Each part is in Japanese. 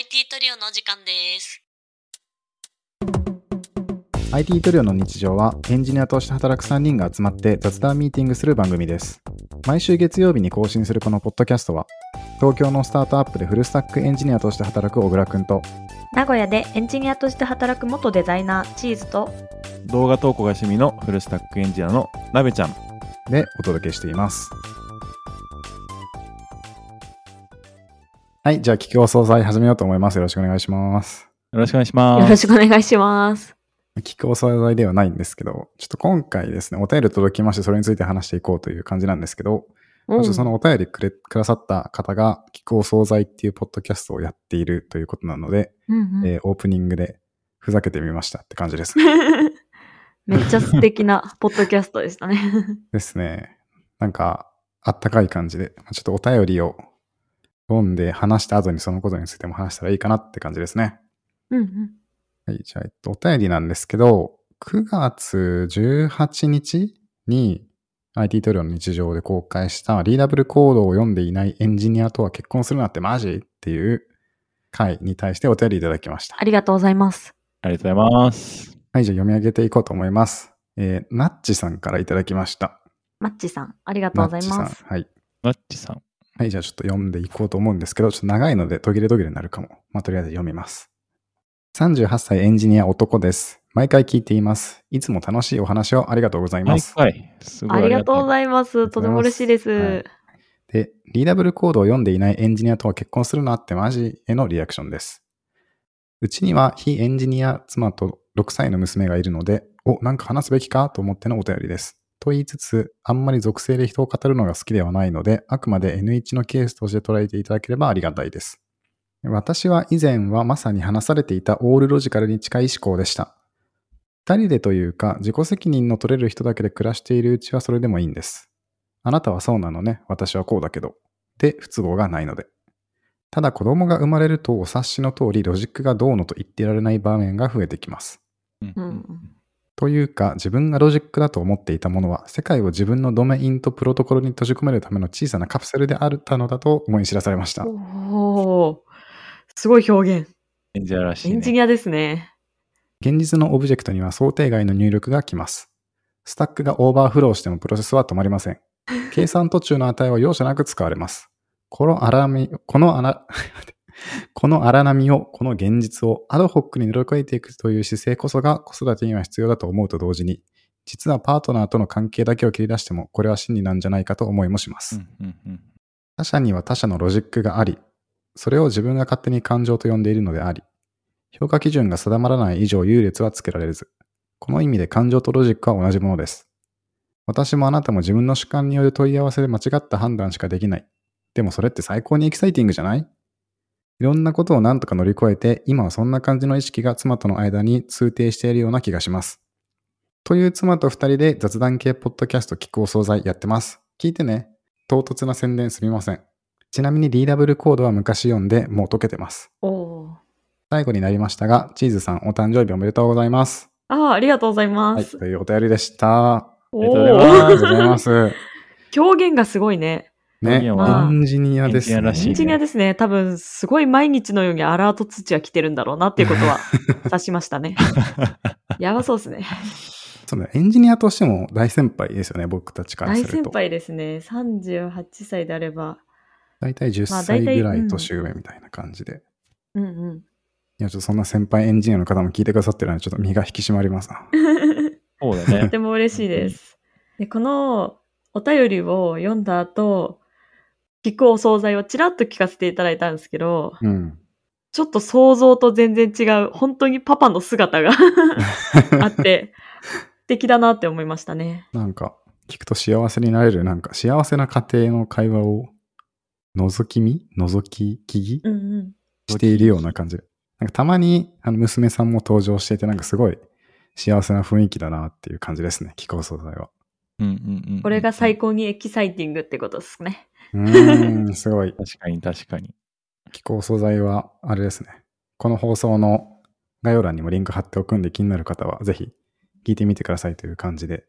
IT トリオのお時間です。IT トリオの日常はエンジニアとして働く3人が集まって雑談ミーティングする番組です。毎週月曜日に更新するこのポッドキャストは、東京のスタートアップでフルスタックエンジニアとして働く小倉くんと、名古屋でエンジニアとして働く元デザイナーチーズと動画投稿が趣味のフルスタックエンジニアのなべちゃん。よでお届けしています。はい、じゃあ企業総裁始めようと思います。よろしくお願いします。ろしくお願いします。よろしくお願いします。企業総裁ではないんですけど、ちょっと今回ですね、お便り届きまして、それについて話していこうという感じなんですけど、うんちょっとそのお便りくれくださった方が、気候惣菜っていうポッドキャストをやっているということなので、うんうんえーオープニングでふざけてみましたって感じです。めっちゃ素敵なポッドキャストでしたね。ですね。なんか、あったかい感じで、まあちょっとお便りを読んで話した後にそのことについても話したらいいかなって感じですね。うんうんはい、じゃあ、えっと、お便りなんですけど、9月18日に IT トリオの日常で公開したリーダブルコードを読んでいないエンジニアとは結婚するなってマジっていう回に対してお便りいただきました。ありがとうございます。ありがとうございます。はい、じゃあ読み上げていこうと思います。えー、ナッチさんからいただきました。マッチさん、ありがとうございナッます。チさん。はい。マッチさん。はい、じゃあちょっと読んでいこうと思うんですけど、ちょっと長いので途切れ途切れになるかも。まあ、とりあえず読みます。38歳エンジニア男です。毎回聞いています。いつも楽しいお話をありがとうございます。毎回。すごいありがとうごいざいます。とても嬉しいです。はいで、リーダブルコードを読んでいないエンジニアとは結婚するなってマジへのリアクションです。うちには非エンジニア妻と6歳の娘がいるので、お、なんか話すべきかと思ってのお便りです。と言いつつ、あんまり属性で人を語るのが好きではないので、あくまで N1 のケースとして捉えていただければありがたいです。私は以前はまさに話されていたオールロジカルに近い思考でした。二人でというか、自己責任の取れる人だけで暮らしているうちはそれでもいいんです。あなたはそうなのね。私はこうだけど。で、不都合がないので。ただ子供が生まれるとお察しの通りロジックがどうのと言ってられない場面が増えてきます。うんというか、自分がロジックだと思っていたものは、世界を自分のドメインとプロトコルに閉じ込めるための小さなカプセルであったのだと思い知らされました。おーすごい表現。エンジニアらしい、ね。エンジニアですね。現実のオブジェクトには想定外の入力が来ます。スタックがオーバーフローしてもプロセスは止まりません。計算途中の値は容赦なく使われます。この荒波、この穴、この荒波を、この現実をアドホックに乗り越えていくという姿勢こそが子育てには必要だと思うと同時に、実はパートナーとの関係だけを切り出しても、これは真理なんじゃないかと思いもします。他者には他者のロジックがあり、それを自分が勝手に感情と呼んでいるのであり、評価基準が定まらない以上優劣はつけられず、この意味で感情とロジックは同じものです。私もあなたも自分の主観による問い合わせで間違った判断しかできない。でもそれって最高にエキサイティングじゃない？いろんなことを何とか乗り越えて、今はそんな感じの意識が妻との間に通底しているような気がします。という妻と二人で雑談系ポッドキャスト聞くお惣菜やってます。聞いてね。唐突な宣伝すみません。ちなみにリーダブルコードは昔読んでもう解けてます。最後になりましたが、チーズさんお誕生日おめでとうございます。ああ、ありがとうございはい、ます。というお便りでした。ありがとうございます。表現がすごいね。ね、エまあンジニアですね。エンジニアですね。多分、すごい毎日のようにアラート通知が来てるんだろうなっていうことは 察しましたね。やばそうですね。そうね、エンジニアとしても大先輩ですよね、僕たちからす大ると。先輩ですね。38歳であれば。大体10まあ歳ぐらい年上みたいな感じで。うんうん。いや、ちょっとそんな先輩エンジニアの方も聞いてくださってるので、ちょっと身が引き締まりますな。そうだとね。ても嬉しいです。で、このお便りを読んだ後、聞くお惣菜をちらっと聞かせていただいたんですけど、うん。ちょっと想像と全然違う、本当にパパの姿が あって、素敵だなって思いましたね。なんか、聞くと幸せになれる、なんか幸せな家庭の会話を覗き見？覗き聞き？うんうん。しているような感じで。なんかたまにあの娘さんも登場していて、なんかすごい幸せな雰囲気だなっていう感じですね、気候素材は。うんうんうん。これが最高にエキサイティングってことですね。うーん、すごい。確かに確かに。気候素材は、あれですね。この放送の概要欄にもリンク貼っておくんで気になる方は、ぜひ聞いてみてくださいという感じで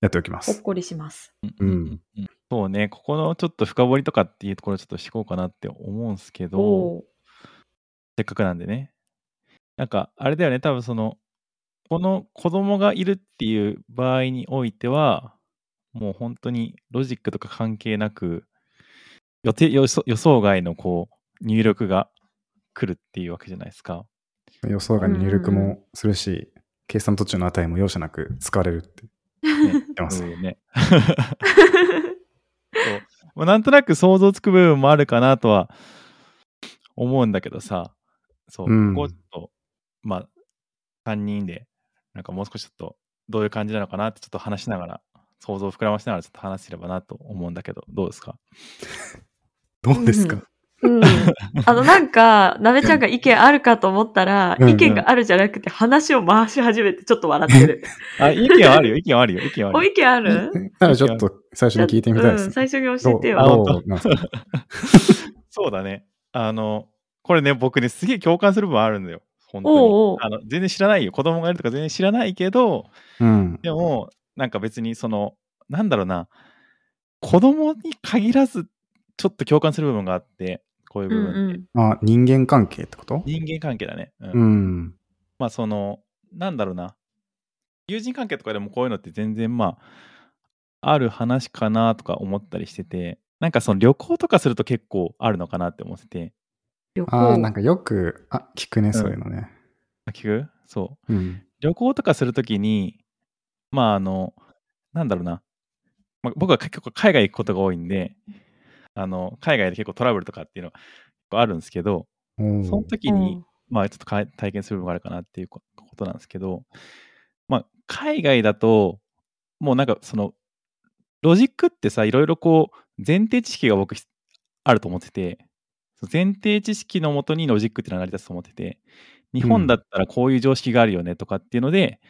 やっておきます。ほっこりします。うんうん。そうね、ここのちょっと深掘りとかっていうところちょっとしていこうかなって思うんですけど、せっかくなんでね。なんか、あれだよね、多分その、この子供がいるっていう場合においては、もう本当にロジックとか関係なく、予定予想予想外のこう入力が来るっていうわけじゃないですか。予想外に入力もするし、計算途中の値も容赦なく使われるってね。言ってます。ね。まあなんとなく想像つく部分もあるかなとは思うんだけどさ、そう、うん。ここちょっと、まあ、3人で、なんかもう少しちょっと、どういう感じなのかなってちょっと話しながら、想像を膨らましながらちょっと話せればなと思うんだけど、どうですか？どうですか、うん。あの、なんか、なべちゃんが意見あるかと思ったら、うんうん意見があるじゃなくて話を回し始めてちょっと笑ってる。あ、意見はあるよ、意見はあるよ、意見はあお、るよ。意見ある？ならちょっと最初に聞いてみたいですうん、ね。最初に教えてよ。そうだね。あの、これね、僕ね、すげえ共感する部分あるんだよ。本当に。おうおうあの全然知らないよ。子供がいるとか全然知らないけど、うん。でも、なんか別にその、なんだろうな、子供に限らず、ちょっと共感する部分があって、こういううん部分って。うん。あ、人間関係ってこと？人間関係だね。うんうん。まあその、なんだろうな、友人関係とかでもこういうのって全然まあ、ある話かなとか思ったりしてて、なんかその旅行とかすると結構あるのかなって思ってて、旅ああ、行。なんかよく、あ、聞くね、そういうのね。あ聞く？そう。うん。旅行とかするときに、まああの、なんだろうな、まあ、僕は結構海外行くことが多いんで、あの、海外で結構トラブルとかっていうのが結構あるんですけど、その時に、まあちょっとか体験する部分があるかなっていうこことなんですけど、まあ海外だと、もうなんかその、ロジックってさ、いろいろこう、前提知識が僕ひあると思ってて、前提知識のもとにロジックっていうのは成り立つと思ってて、日本だったらこういう常識があるよねとかっていうので、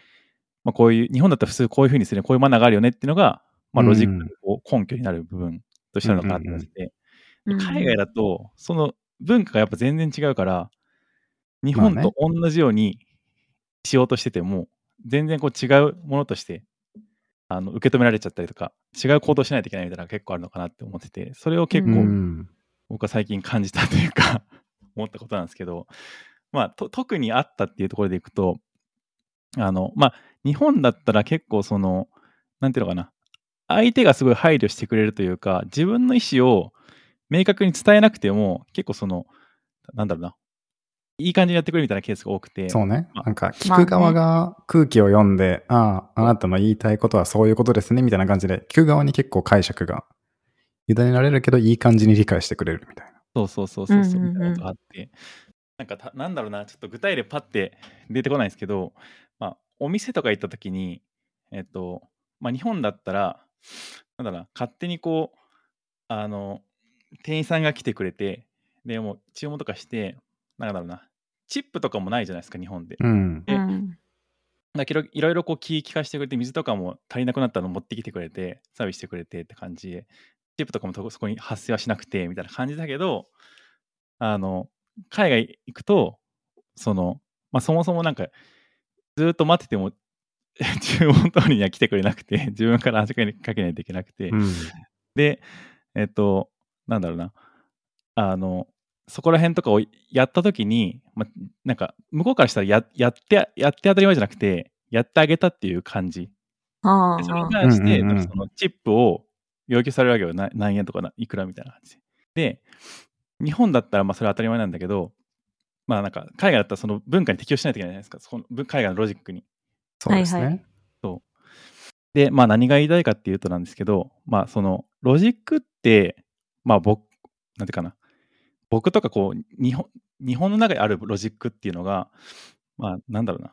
まあこういう、日本だったら普通こういうふうにする、こういうマナーがあるよねっていうのが、まあロジックの根拠になる部分としてあるのかってて、うん海外だと、その文化がやっぱ全然違うから、日本と同じようにしようとしてても、全然こう違うものとしてあの受け止められちゃったりとか、違う行動しないといけないみたいなのが結構あるのかなって思ってて、それを結う構ん。僕は最近感じたというか、思ったことなんですけど、まあ、と特にあったっていうところでいくと、あの、まあ、日本だったら結構その、なんていうのかな、相手がすごい配慮してくれるというか、自分の意思を明確に伝えなくても、結構その、なんだろうな、いい感じにやってくれるみたいなケースが多くて、そうね。まあなんか、聞く側が空気を読んで、ああ、あなたの言いたいことはそういうことですね、みたいな感じで、聞く側に結構解釈が委ねられるけど、いい感じに理解してくれるみたいな。そうそうそうそうそう、みたいなことがあって、なんかた、なんだろうな、ちょっと具体例パッて出てこないんですけど、まあ、お店とか行った時に、えっと、まあ、日本だったら、なんだろうな、勝手にこう、あの、店員さんが来てくれて、でもう注文とかして、なんだろうな、チップとかもないじゃないですか、日本で。うん。でうんだけどいろいろこう気利かしてくれて、水とかも足りなくなったの持ってきてくれて、サービスしてくれてって感じで、チップとかもとそこに発生はしなくて、みたいな感じだけど、あの、海外行くと、その、まあ、そもそもなんか、ずーっと待ってても、注文通りには来てくれなくて、自分から話しかけないといけなくて、うん。で、えっと、なんだろうな、あの、そこら辺とかをやったときに、ま、なんか、向こうからしたらややって、やって当たり前じゃなくて、やってあげたっていう感じ。あでそれにあ。対して、うんうんうんそのチップを要求されるわけよ。な何円とかないくらみたいな感じで。で、日本だったらまあそれは当たり前なんだけど、まあなんか海外だったらその文化に適応しないといけないじゃないですか。その文海外のロジックに。そうですはいはね。で、まあ何が言いたいかっていうとなんですけど、まあそのロジックって、まあ僕、なんていうかな、僕とかこう、日本、日本の中にあるロジックっていうのが、まあなんだろうな、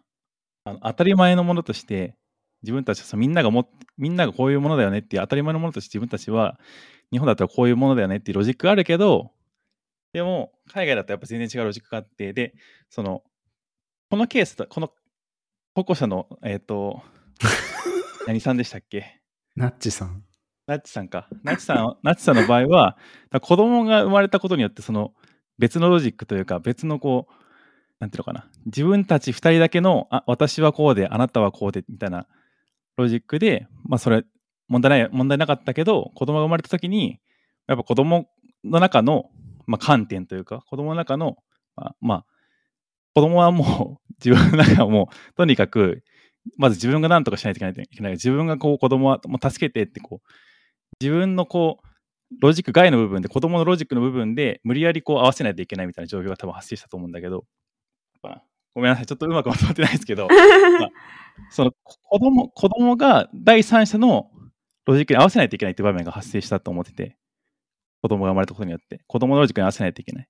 あの当たり前のものとして、自分たちはさみんながもっみんながこういうものだよねっていう当たり前のものとして自分たちは日本だったらこういうものだよねっていうロジックがあるけどでも海外だとやっぱ全然違うロジックがあってでそのこのケースだこの保護者のえっ、と 何さんでしたっけ？ナッチさん。ナッチさんか。ナッチさん、ナッチさんの場合は、子供が生まれたことによって、その別のロジックというか、別のこう、なんていうのかな。自分たち二人だけの、あ、私はこうで、あなたはこうで、みたいなロジックで、まあそれ、問題ない、問題なかったけど、子供が生まれた時に、やっぱ子供の中の、まあ、観点というか、子供の中の、まあ、まあ、子供はもう自分の中はもう、とにかく、まず自分が何とかしないといけないといけない。自分がこう子供はもう助けてってこう、自分のこう、ロジック外の部分で、子供のロジックの部分で無理やりこう合わせないといけないみたいな状況が多分発生したと思うんだけど、まあごめんなさい、ちょっとうまくまとまってないですけど、まあその子供、子供が第三者のロジックに合わせないといけないって場面が発生したと思ってて、子供が生まれたことによって、子供のロジックに合わせないといけない。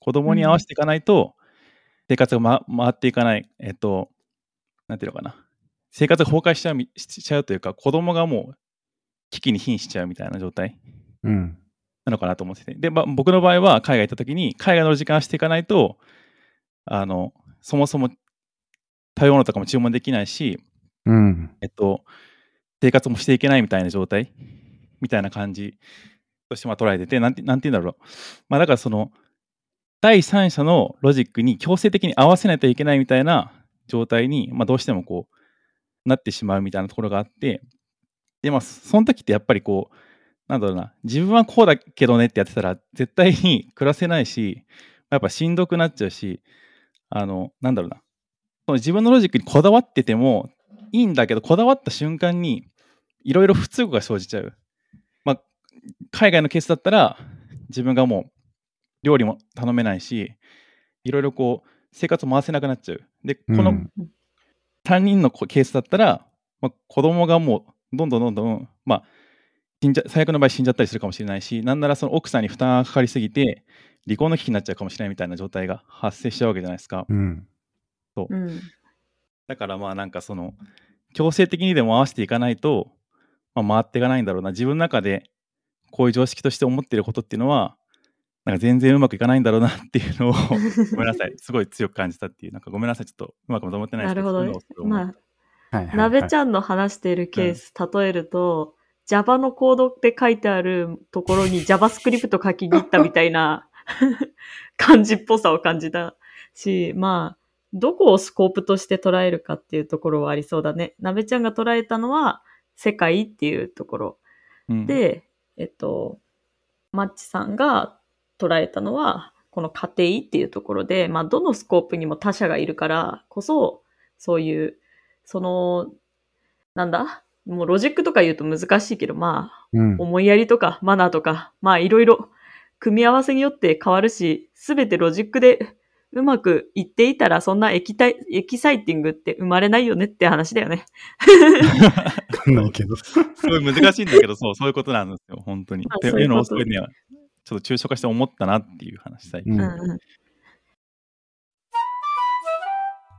子供に合わせていかないと、生活が、ま、回っていかない、えっと、なんていうのかな。生活が崩壊しちゃうみしちゃうというか、子供がもう危機に瀕しちゃうみたいな状態うん。なのかなと思ってて。で、まあ、僕の場合は海外行った時に、海外の時間をしていかないと、あの、そもそも食べ物とかも注文できないし、うん。えっと、生活もしていけないみたいな状態みたいな感じとしてまあ捉えてて、なんてなんて言うんだろう。まあだからその、第三者のロジックに強制的に合わせないといけないみたいな状態に、まあどうしてもこう、なってしまうみたいなところがあって、で、まあその時ってやっぱりこう、なんだろうな、自分はこうだけどねってやってたら絶対に暮らせないし、やっぱしんどくなっちゃうし、あの、なんだろうな、その自分のロジックにこだわっててもいいんだけど、こだわった瞬間にいろいろ不都合が生じちゃう。まあ、海外のケースだったら自分がもう料理も頼めないし、いろいろこう生活を回せなくなっちゃう。で、このうん3人のケースだったら、まあ、子供がもうどんどんどんどん、まあ、死んじゃ最悪の場合死んじゃったりするかもしれないし、なんならその奥さんに負担がかかりすぎて、離婚の危機になっちゃうかもしれないみたいな状態が発生しちゃうわけじゃないですか。うん。うん。だからまあなんかその強制的にでも合わせていかないと、まあ、回っていかないんだろうな自分の中でこういう常識として思ってることっていうのはなんか全然うまくいかないんだろうなっていうのをごめんなさい すごい強く感じたっていうなんかごめんなさいちょっとうまくまとまってないですけどなるほど。まあ、はいはい、はい。なべちゃんの話しているケース、例えると、Java のコードって書いてあるところに JavaScript 書きに行ったみたいな 感じっぽさを感じたし、まあ、どこをスコープとして捉えるかっていうところはありそうだね。なべちゃんが捉えたのは世界っていうところ。うん、で、えっと、ナッチさんが捉えたのは、この家庭っていうところで、まあ、どのスコープにも他者がいるからこそ、そういう、その、なんだ？もうロジックとか言うと難しいけど、まあ、うん。思いやりとかマナーとか、まあいろいろ組み合わせによって変わるし、すべてロジックでうまくいっていたら、そんなエキタイエキサイティングって生まれないよねって話だよね。わかんないけど。すごい難しいんだけどそうそういうことなんですよ本当に。まあっていうのすごいねちょっと抽象化して思ったなっていう話最近。うん。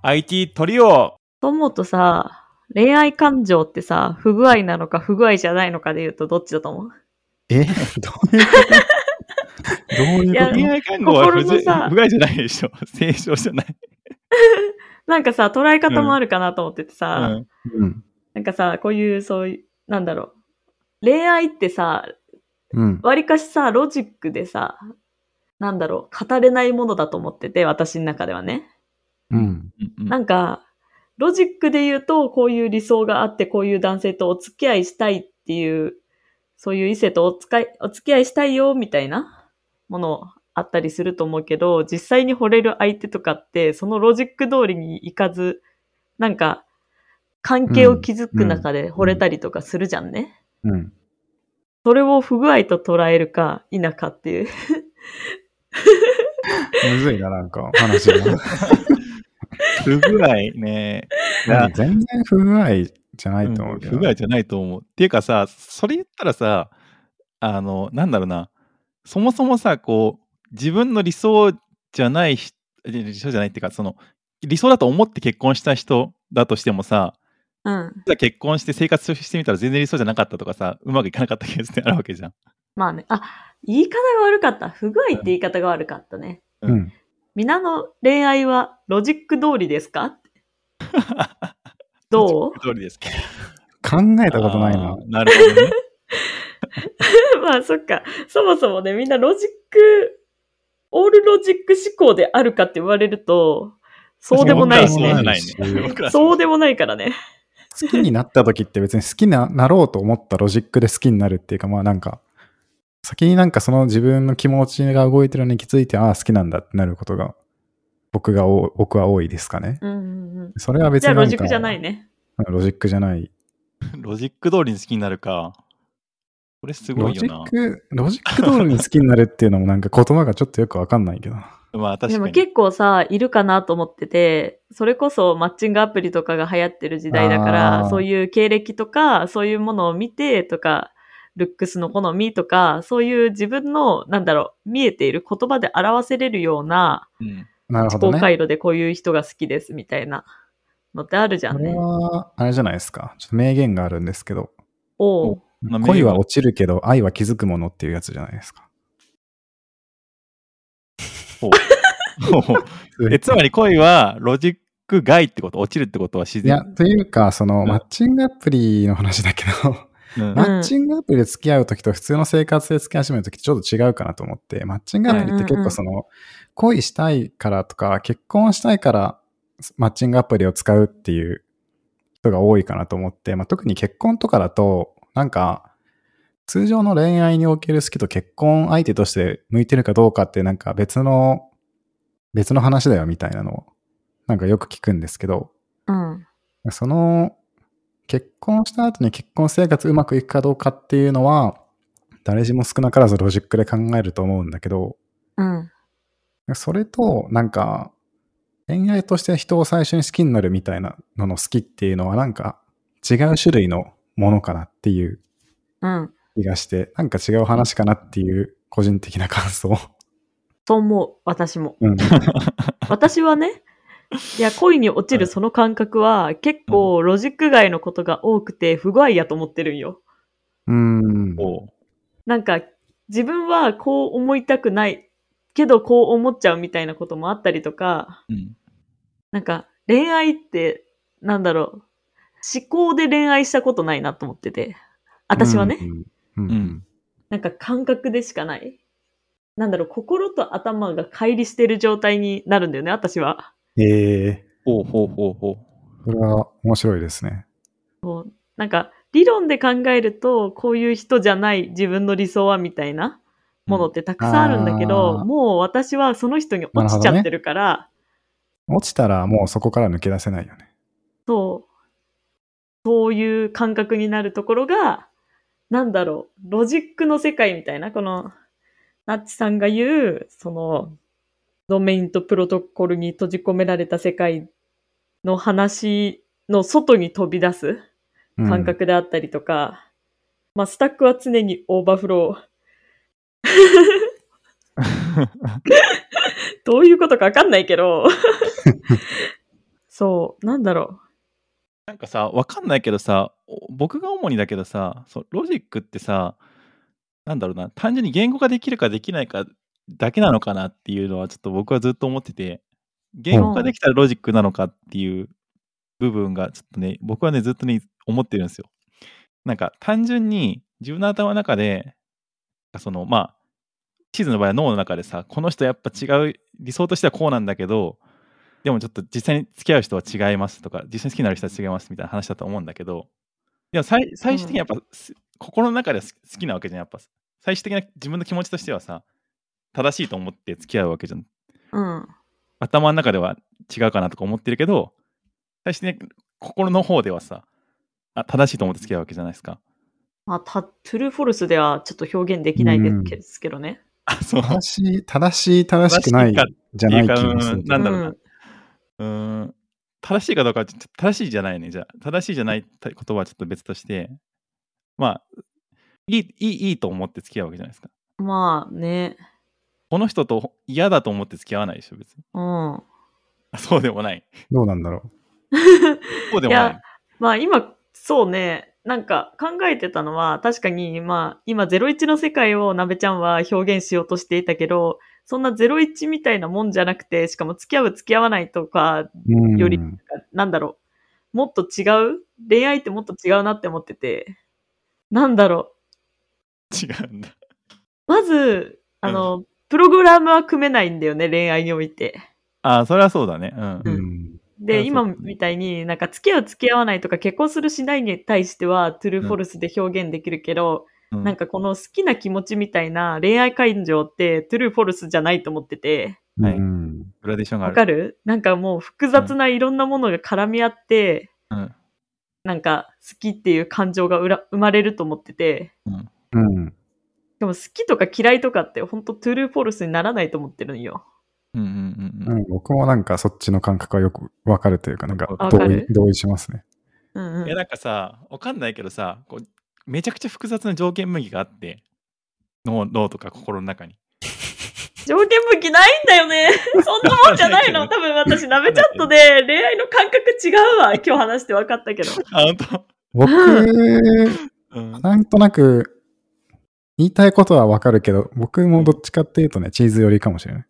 IT トリオと思うとさ、恋愛感情ってさ、不具合なのか不具合じゃないのかで言うとどっちだと思う？え？どういうこと？どういうこと恋愛看護は不心のさ不具合じゃないでしょ正常じゃない。なんかさ、捉え方もあるかなと思っててさ、うんうん。なんかさ、こういう、そういう、なんだろう。恋愛ってさ、うん。わりかしさ、ロジックでさ、なんだろう、語れないものだと思ってて、私の中ではね。うん。うんなんか、ロジックで言うと、こういう理想があって、こういう男性とお付き合いしたいっていう、そういう異性とお使い、お付き合いしたいよ、みたいなものあったりすると思うけど、実際に惚れる相手とかって、そのロジック通りにいかず、なんか、関係を築く中で惚れたりとかするじゃんね。うん。それを不具合と捉えるか否かっていう。むずいな、なんか、話が。不具合ね。いや全然不具合じゃないと思うけど。不具合じゃないと思う。っていうかさ、それ言ったらさ、あの、なんだろうな、そもそもさ、こう、自分の理想じゃない人、理想じゃないっていうか、その、理想だと思って結婚した人だとしてもさ、うん。じゃあ結婚して生活してみたら全然理想じゃなかったとかさ、うまくいかなかったケースってあるわけじゃん。まあね。あ、言い方が悪かった。不具合って言い方が悪かったね。うん。皆の恋愛はロジック通りですか？どう？通りです。考えたことないななるほどね。まあそっか。そもそもね、みんなロジック、オールロジック思考であるかって言われると、そうでもないしね。ないね。僕らそうでもないからね。好きになった時って別に好きになろうと思ったロジックで好きになるっていうか、まあなんか、先になんかその自分の気持ちが動いてるのに気づいて、ああ、好きなんだってなることが僕がお、僕は多いですかね。うんうんうん。それは別じゃあになんかロジックじゃない。ね。うんロジックじゃない。ロジック通りに好きになるか。これすごロジいよなッ。ク、ロジック通りに好きになるっていうのもなんか言葉がちょっとよくわかんないけど。まあ確かに。でも結構さ、いるかなと思ってて、それこそマッチングアプリとかが流行ってる時代だかあら、ーそういう経歴とか、そういうものを見てとか、ルックスの好みとか、そういう自分の、なんだろう、見えている言葉で表せれるようなうん。思なるほどね。考回路でこういう人が好きですみたいなのってあるじゃこれんね。は、あれじゃないですか。ちょっと名言があるんですけど、おう。まあ恋は落ちるけど愛は気づくものっていうやつじゃないですか。えつまり恋はロジック外ってこと？落ちるってことは自いや、然。というか、その、うん。マッチングアプリの話だけど、うん。マッチングアプリで付き合うときと普通の生活で付き始めるときってちょっと違うかなと思って、マッチングアプリって結構その、恋したいからとか、結婚したいからマッチングアプリを使うっていう人が多いかなと思って、まあ、特に結婚とかだと、なんか、通常の恋愛における好きと結婚相手として向いてるかどうかってなんか別の、別の話だよみたいなのを、なんかよく聞くんですけど、うん。その、結婚した後に結婚生活うまくいくかどうかっていうのは、誰しも少なからずロジックで考えると思うんだけど、うん。それと、なんか、恋愛として人を最初に好きになるみたいなのの好きっていうのは、なんか違う種類のものかなっていううん。気がして、なんか違う話かなっていう個人的な感想。そう思う、私も。うん。私はね、いや、恋に落ちるその感覚は結構ロジック外のことが多くて不具合やと思ってるんよ。うん。なんか、自分はこう思いたくないけどこう思っちゃうみたいなこともあったりとか、うん。なんか恋愛って、なんだろう、思考で恋愛したことないなと思ってて。私はね、うん。うん。うん。なんか感覚でしかない。なんだろう、心と頭が乖離してる状態になるんだよね、私は。ええ。ほうほうほうほそれは面白いですね。そう。なんか、理論で考えると、こういう人じゃない自分の理想はみたいなものってたくさんあるんだけど、うんもう私はその人に落ちちゃってるから、落ちたらもうそこから抜け出せないよね。そう、そういう感覚になるところが、なんだろう、ロジックの世界みたいな、この、ナッチさんが言う、その、ドメインとプロトコルに閉じ込められた世界の話の外に飛び出すうん感覚であったりとか、まあ、スタックは常にオーバーフロー。どういうことかわかんないけど。そう、なんだろなんかさ、わかんないけどさ、お僕が主にだけどさ、そうロジックってさ、なんだろうな、単純に言語化できるかできないかだけなのかなっていうのは、ちょっと僕はずっと思ってて、言語化できたらロジックなのかっていう部分が、ちょっとね、僕はね、ずっとね、思ってるんですよ。なんか、単純に自分の頭の中で、その、まあ、地図の場合は脳の中でさ、この人やっぱ違う、理想としてはこうなんだけど、でもちょっと実際に付き合う人は違いますとか、実際に好きになる人は違いますみたいな話だと思うんだけど、でも最最終的にやっぱ、す心の中では好好きなわけじゃん、やっぱ。最終的な自分の気持ちとしてはさ、正しいと思って付き合うわけじゃん。う。うん。頭の中では違うかなとか思ってるけど、最終的に心の方ではさ、あ正しいと思って付き合うわけじゃないですか。まあ、た、トゥルーフォルスではちょっと表現できないですけどね。あ、そう。正しい、正しい、正しくないじゃない気っていうかなんだろうなうんうーん正しいかどうかはちょっと正しいじゃないね。じゃあ、正しいじゃないことはちょっと別として、まあ、いい、いい、いいと思って付き合うわけじゃないですか。まあね。この人と嫌だと思って付き合わないでしょ、別に。うん。あそうでもない。どうなんだろ そうでもないいや。まあ今、そうね、なんか考えてたのは、確かにまあ今01の世界をなべちゃんは表現しようとしていたけど、そんな01みたいなもんじゃなくて、しかも付き合う付き合わないとか、う。うんよりなんだろう、もっと違う？恋愛ってもっと違うなって思ってて、なんだろ違うんだ。う。まず、あの、プログラムは組めないんだよね、恋愛において。あ、それはそうだね。うん。うん。で、今みたいになんか付き合う付き合わないとか結婚するしないに対してはトゥルーフォルスで表現できるけど、うんなんかこの好きな気持ちみたいな恋愛感情ってトゥルーフォルスじゃないと思ってて、はいうんグラデーションがある。わかる？なんかもう複雑ないろんなものが絡み合って、うん。なんか好きっていう感情がうら生まれると思ってて、うん。でも好きとか嫌いとかって本当トゥルーフォルスにならないと思ってるんよ。うんうんうんうん。うん、僕もなんかそっちの感覚はよくわかるというか、なんか同意わかる同意しますね。うんうんいや、なんかさ、わかんないけどさ、こうめちゃくちゃ複雑な条件分岐があって、脳脳とか心の中に。条件分岐ないんだよね。そんなもんじゃないの。多分私、なめチャットで恋愛の感覚違うわ。今日話して分かったけど。あ、僕、うん。なんとなく言いたいことはわかるけど、僕もどっちかっていうとね、チーズ寄りかもしれない。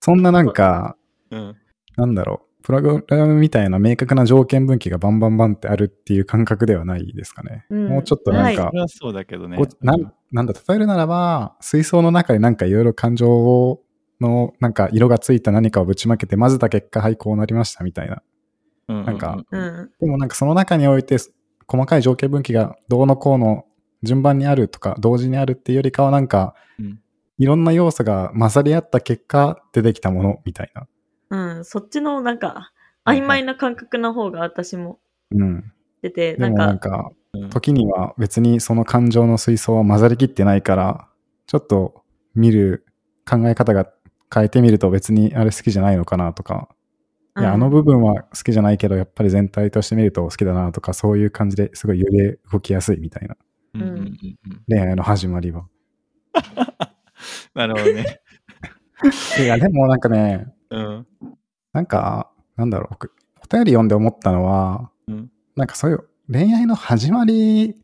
そんななんか、うん。なんだろう、プログラムみたいな明確な条件分岐がバンバンバンってあるっていう感覚ではないですかね。うんもうちょっとなんかそ、れはそうだけどね。なんなんだ、例えるならば、水槽の中になんかいろいろ感情のなんか色がついた何かをぶちまけて混ぜた結果、はい、こうなりましたみたいな。うんなんかううんん。でもなんかその中において、細かい条件分岐がどうのこうの順番にあるとか、同時にあるっていうよりかはなんか、うんいろんな要素が混ざり合った結果出てきたものみたいな。うん。そっちのなんか、曖昧な感覚の方が私もうん。出て、でなんなんか、うん時には別にその感情の水槽は混ざりきってないから、ちょっと見る考え方が変えてみると別にあれ好きじゃないのかなとか、いや、うんあの部分は好きじゃないけど、やっぱり全体として見ると好きだなとか、そういう感じですごい揺れ動きやすいみたいなうんうんうんうん恋愛の始まりは。なるほどね。いや、でもなんかね、うん。なんか、なんだろう、僕、お便り読んで思ったのは、うんなんかそういう恋愛の始まり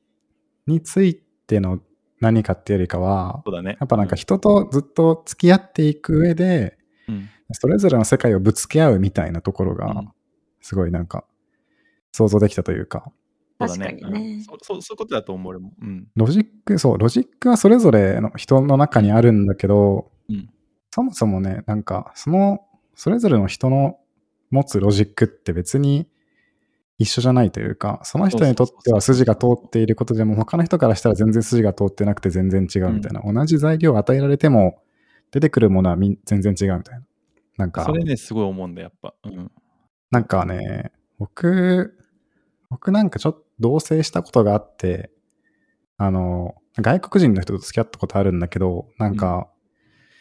についての何かっていうよりかは、そうだね。やっぱなんか人とずっと付き合っていく上で、うん。それぞれの世界をぶつけ合うみたいなところがうん、すごいなんか、想像できたというか、そうだね確かにねうんそうそうそういうことだと思う俺も。うん。ロジック、そう、ロジックはそれぞれの人の中にあるんだけど、うんそもそもね、なんか、その、それぞれの人の持つロジックって別に一緒じゃないというか、その人にとっては筋が通っていることでも、他の人からしたら全然筋が通ってなくて全然違うみたいな。同じ材料を与えられても、出てくるものは全然違うみたいな。なんかそ、れね、すごい思うんだ、やっぱ。うん。なんかね、僕、僕なんかちょっと同棲したことがあって、あの、外国人の人と付き合ったことあるんだけど、なんか、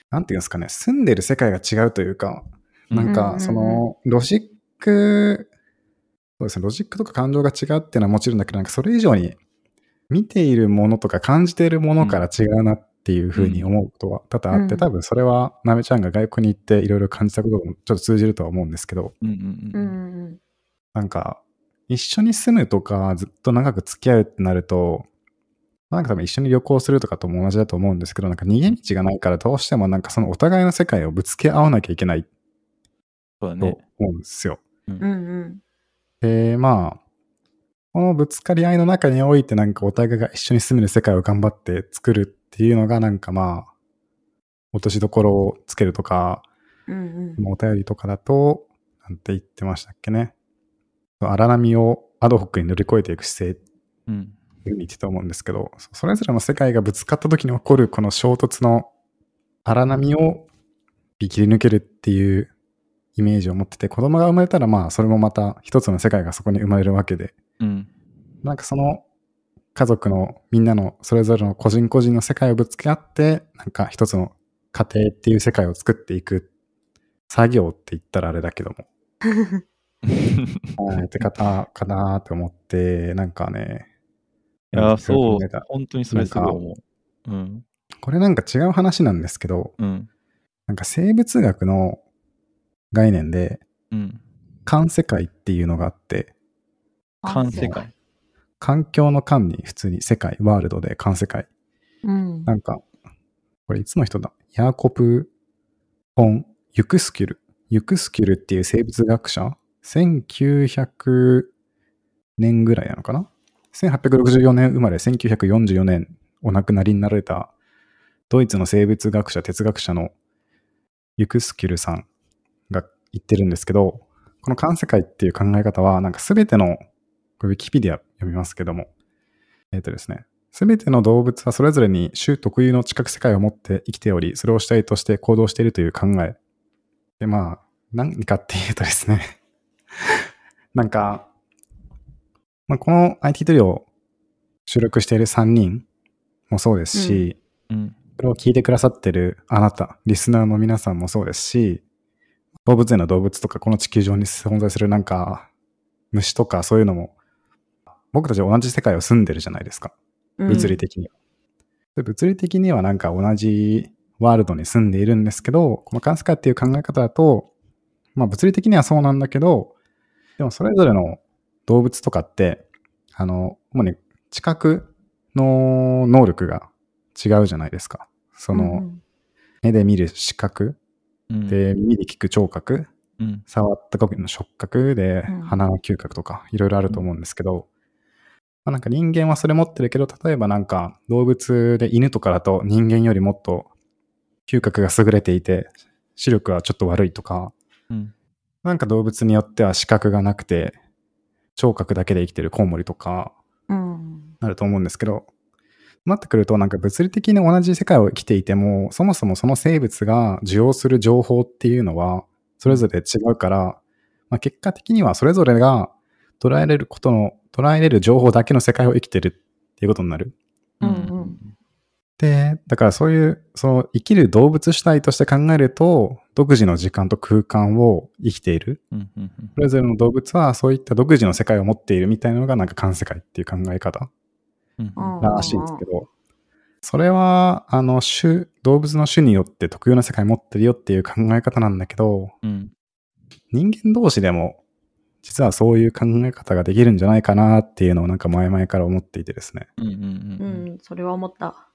なんていうんですかね、住んでる世界が違うというか、なんかその、ロジック、そうですね、ロジックとか感情が違うっていうのはもちろんだけど、なんかそれ以上に見ているものとか感じているものから違うなっていうふうに思うことは多々あって、うん。多分それはなめちゃんが外国に行っていろいろ感じたこともちょっと通じるとは思うんですけど。なんか、一緒に住むとか、ずっと長く付き合うってなると、なんか多分一緒に旅行するとかとも同じだと思うんですけど、なんか逃げ道がないからどうしてもなんかそのお互いの世界をぶつけ合わなきゃいけないとそうだね。思うんですよ。うんうん。で、まあ、このぶつかり合いの中においてなんかお互いが一緒に住める世界を頑張って作るっていうのがなんかまあ、落としどころをつけるとか、うんうん。お便りとかだと、なんて言ってましたっけね。荒波をアドホックに乗り越えていく姿勢うん。見てたと思うんですけど、そそれぞれの世界がぶつかった時に起こるこの衝突の荒波を切り抜けるっていうイメージを持ってて、子供が生まれたらまあそれもまた一つの世界がそこに生まれるわけで、うん。なんかその家族のみんなのそれぞれの個人個人の世界をぶつけ合って、なんか一つの家庭っていう世界を作っていく作業って言ったらあれだけども、はい、って方かなって思って、なんかね、いや、そう。本当にそれすごい思う。うん。これなんか違う話なんですけど、うん。なんか生物学の概念で、うん。環世界っていうのがあって、環世界。環境の環に普通に世界、ワールドで環世界。うん。なんか、これいつの人だ？ヤーコプ・フォン・ユクスキュル。ユクスキュルっていう生物学者 ?1900 年ぐらいなのかな ?1864 年生まれ、1944年お亡くなりになられたドイツの生物学者、哲学者のユクスキュルさんが言ってるんですけど、この環世界っていう考え方は、なんかすべての、これウィキペディア読みますけども、えっ、とですね、すべての動物はそれぞれに種特有の知覚世界を持って生きており、それを主体として行動しているという考えで、まあ、何かっていうとですね、なんか、まあ、この IT トリオを収録している3人もそうですし、うん。それを聞いてくださってるあなた、リスナーの皆さんもそうですし、動物園の動物とか、この地球上に存在するなんか、虫とかそういうのも、僕たち同じ世界を住んでるじゃないですか。物理的には。で物理的にはなんか同じワールドに住んでいるんですけど、この関数化っていう考え方だと、まあ物理的にはそうなんだけど、でもそれぞれの動物とかって、あの、主に知覚の能力が違うじゃないですか。そうんの、目で見る視覚、うん、で、耳で聞く聴覚、うん。触った時の触覚でうん鼻の嗅覚とかいろいろあると思うんですけど、まあ、なんか人間はそれ持ってるけど、例えばなんか動物で犬とかだと人間よりもっと嗅覚が優れていて視力はちょっと悪いとか、うん。なんか動物によっては視覚がなくて聴覚だけで生きてるコウモリとかうん。あると思うんですけど、なってくるとなんか物理的に同じ世界を生きていても、そもそもその生物が受容する情報っていうのはそれぞれ違うから、まあ、結果的にはそれぞれが捉えれることの、捉えれる情報だけの世界を生きてるっていうことになる。うんうんで、だからそういう、その生きる動物主体として考えると、独自の時間と空間を生きている。うん。うん。それぞれの動物はそういった独自の世界を持っているみたいなのがなんか環世界っていう考え方うん。うんらしいんですけど、それは、あの、種、動物の種によって特有な世界を持ってるよっていう考え方なんだけど、うん。人間同士でも、実はそういう考え方ができるんじゃないかなっていうのをなんか前々から思っていてですね。うん。うん。ううん。ん。それは思った。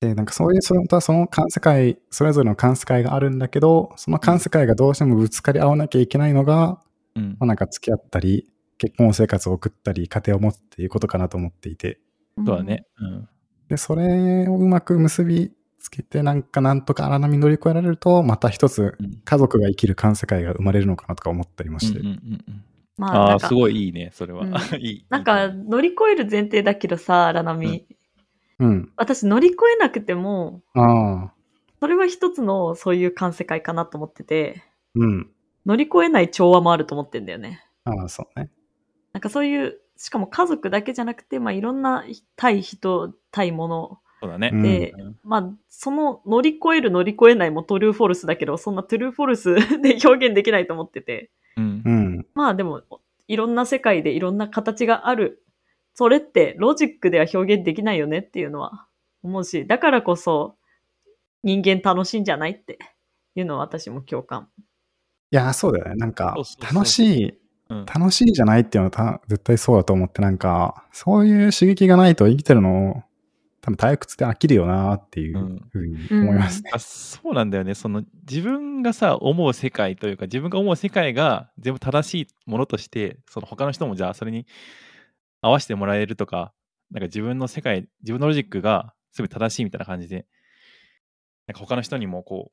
で、なんかそういう、その、その環世界、それぞれの環世界があるんだけど、その環世界がどうしてもぶつかり合わなきゃいけないのが、うんまあ、なんか付き合ったり、結婚生活を送ったり、家庭を持つっていうことかなと思っていて。そうだね。うん。で、それをうまく結びつけて、なんかなんとか荒波乗り越えられると、また一つうん家族が生きる環世界が生まれるのかなとか思ったりもして。うんうんうんまあ、あすごいいいね、それは。うん いい。なんか乗り越える前提だけどさ、荒波。うん。私乗り越えなくても、ああ。それは一つのそういう環世界かなと思ってて、うん。乗り越えない調和もあると思ってんだよね。ああ、そうね。なんかそういう、しかも家族だけじゃなくて、まあいろんな対人、対物そうだね。うんで、まあその乗り越える乗り越えないもトゥルーフォルスだけど、そんなトゥルーフォルスで表現できないと思ってて。うんう。ん。まあでも、いろんな世界でいろんな形がある。それってロジックでは表現できないよねっていうのは思うし、だからこそ人間楽しいんじゃないっていうのは私も共感。いや、そうだよね。なんか楽しい、うん楽しいじゃないっていうのはた絶対そうだと思って、なんか、そういう刺激がないと生きてるの、多分退屈で飽きるよなっていうふうに思いますね。あそうなんだよね。その自分がさ、思う世界というか、自分が思う世界が全部正しいものとして、その他の人もじゃあそれに合わせてもらえるとか、なんか自分の世界、自分のロジックが全て正しいみたいな感じで、なんか他の人にもこ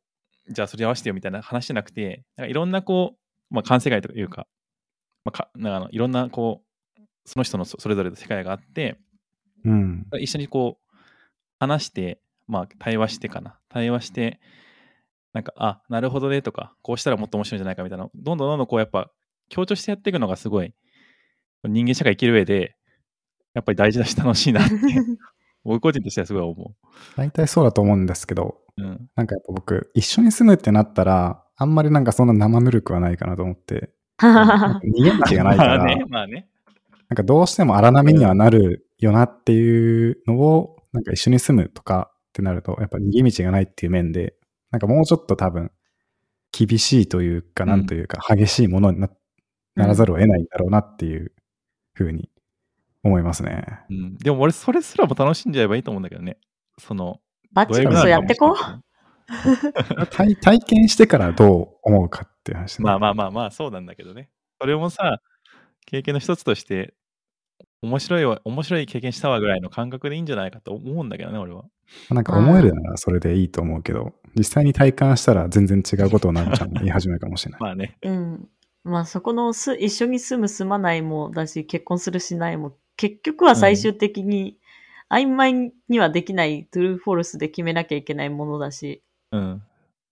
う、じゃあそれ合わせてよみたいな話じゃなくて、なんかいろんなこう、まあ、環世界というか、まあ、かなんかあのいろんなこう、その人のそそれぞれの世界があって、うん。一緒にこう話して、まあ対話してかな。対話して、なんか、あ、なるほどねとか、こうしたらもっと面白いんじゃないかみたいな、どんどんどんどんこうやっぱ強調してやっていくのがすごい、人間社会生きる上で、やっぱり大事だし楽しいなって、僕個人としてはすごい思大体そうだと思うんですけど、う。うん。なんかやっぱ僕、一緒に住むってなったら、あんまりなんかそんな生ぬるくはないかなと思って、逃げ道がないから、まあね、まあね。なんかどうしても荒波にはなるよなっていうのを、なんか一緒に住むとかってなると、やっぱ逃げ道がないっていう面で、なんかもうちょっと多分、厳しいというか、うんなんというか、激しいものになならざるを得ないんだろうなっていうふうに思いますね。うん。でも俺、それすらも楽しんじゃえばいいと思うんだけどね。その、バチクソやってこう。体体験してからどう思うかっていう話ねまあまあまあまあ、そうなんだけどね。それもさ、経験の一つとして、面白いわ、面白い経験したわぐらいの感覚でいいんじゃないかと思うんだけどね、俺は。なんか思えるならそれでいいと思うけど、実際に体感したら全然違うことをなんちゃんも言い始めるかもしれない。まあね。うん。まあそこのす一緒に住む住まないもだし、結婚するしないも、結局は最終的に曖昧にはできないトゥルーフォルスで決めなきゃいけないものだし、うん。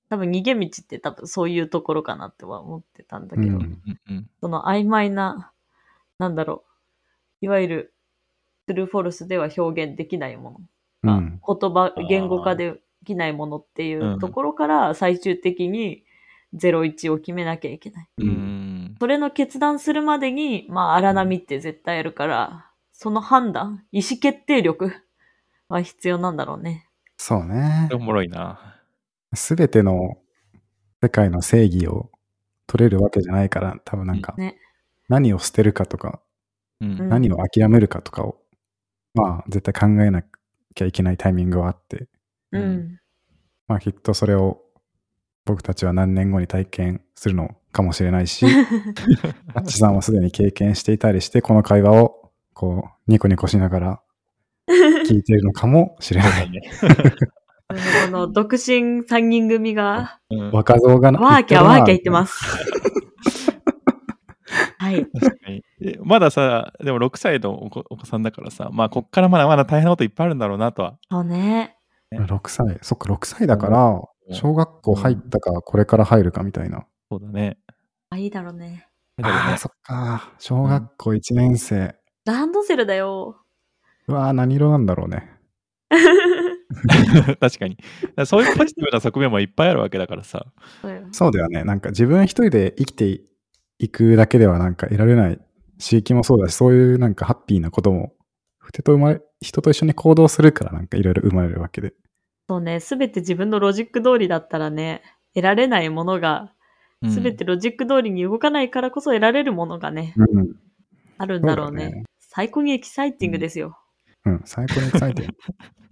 多分逃げ道って多分そういうところかなっては思ってたんだけど、うんうんうんその曖昧な、なんだろう、いわゆる、トゥルーフォルスでは表現できないもの。うん。言葉言語化できないものっていううんところから最終的に01を決めなきゃいけない。うんうんそれの決断するまでに、まあ荒波って絶対あるから、その判断、意思決定力は必要なんだろうね。そうね。おもろいな。すべての世界の正義を取れるわけじゃないから、多分なんか、ね。何を捨てるかとか、何を諦めるかとかを、まあ、絶対考えなきゃいけないタイミングはあって、ううんん。まあ、きっとそれを僕たちは何年後に体験するのかもしれないし、あっちさんはすでに経験していたりして、この会話を、こう、ニコニコしながら 聞いているのかもしれない。ねこの独身3人組が、うん若造がな。ワーキャーワーキャー言ってす。ます。はい。確かにでまださ、でも6歳のお子お子さんだからさ、まあ、こっからまだまだ大変なこといっぱいあるんだろうなとは。そうね。6歳。そっか、6歳だから、うん小学校入ったか、これから入るかみたいな。そうだね。あ、いいだろうね。ああ、そっか。小学校1年生。ランドセルだよ。うわー何色なんだろうね。確かに。だからそういうポジティブな側面もいっぱいあるわけだからさ。そうだよね。なんか自分一人で生きていくだけではなんか得られない刺激もそうだし、そういうなんかハッピーなことも、人と生まれ、人と一緒に行動するからなんかいろいろ生まれるわけで。そうね。すべて自分のロジック通りだったらね、得られないものが、うんすべてロジック通りに動かないからこそ得られるものがね、うん。あるんだろうね。最高にエキサイティングですよ。うん。最高にエキサイティング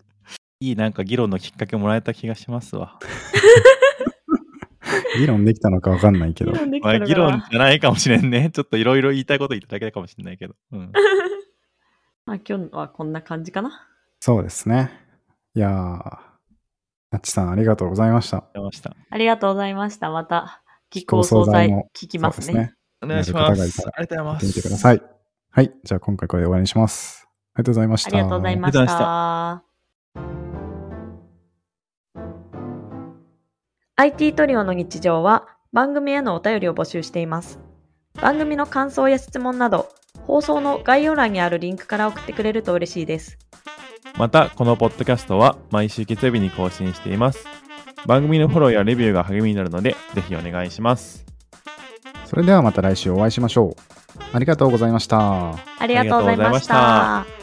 いいなんか議論のきっかけもらえた気がしますわ。議論できたのかわかんないけど議。論できまあ、たの議論じゃないかもしれんね。ちょっといろいろ言いたいこと言っただけかもしれないけど。うん、まあ今日はこんな感じかな。そうですね。いやー、なっちさんありがとうございました。出ました。ありがとうございました。また、気構候惣菜も聞きますね。すね。お願いします。ありがとうございます。やってください。はい。じゃあ今回これで終わりにします。ありがとうございました。ありがとうございました。IT トリオの日常は番組へのお便りを募集しています。番組の感想や質問など、放送の概要欄にあるリンクから送ってくれると嬉しいです。また、このポッドキャストは毎週月曜日に更新しています。番組のフォローやレビューが励みになるので、ぜひお願いします。それではまた来週お会いしましょう。ありがとうございました。ありがとうございましあた。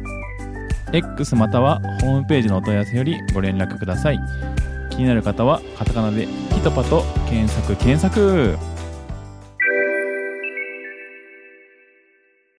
X またはホームページのお問い合わせよりご連絡ください。気になる方はカタカナでピトパと検索検索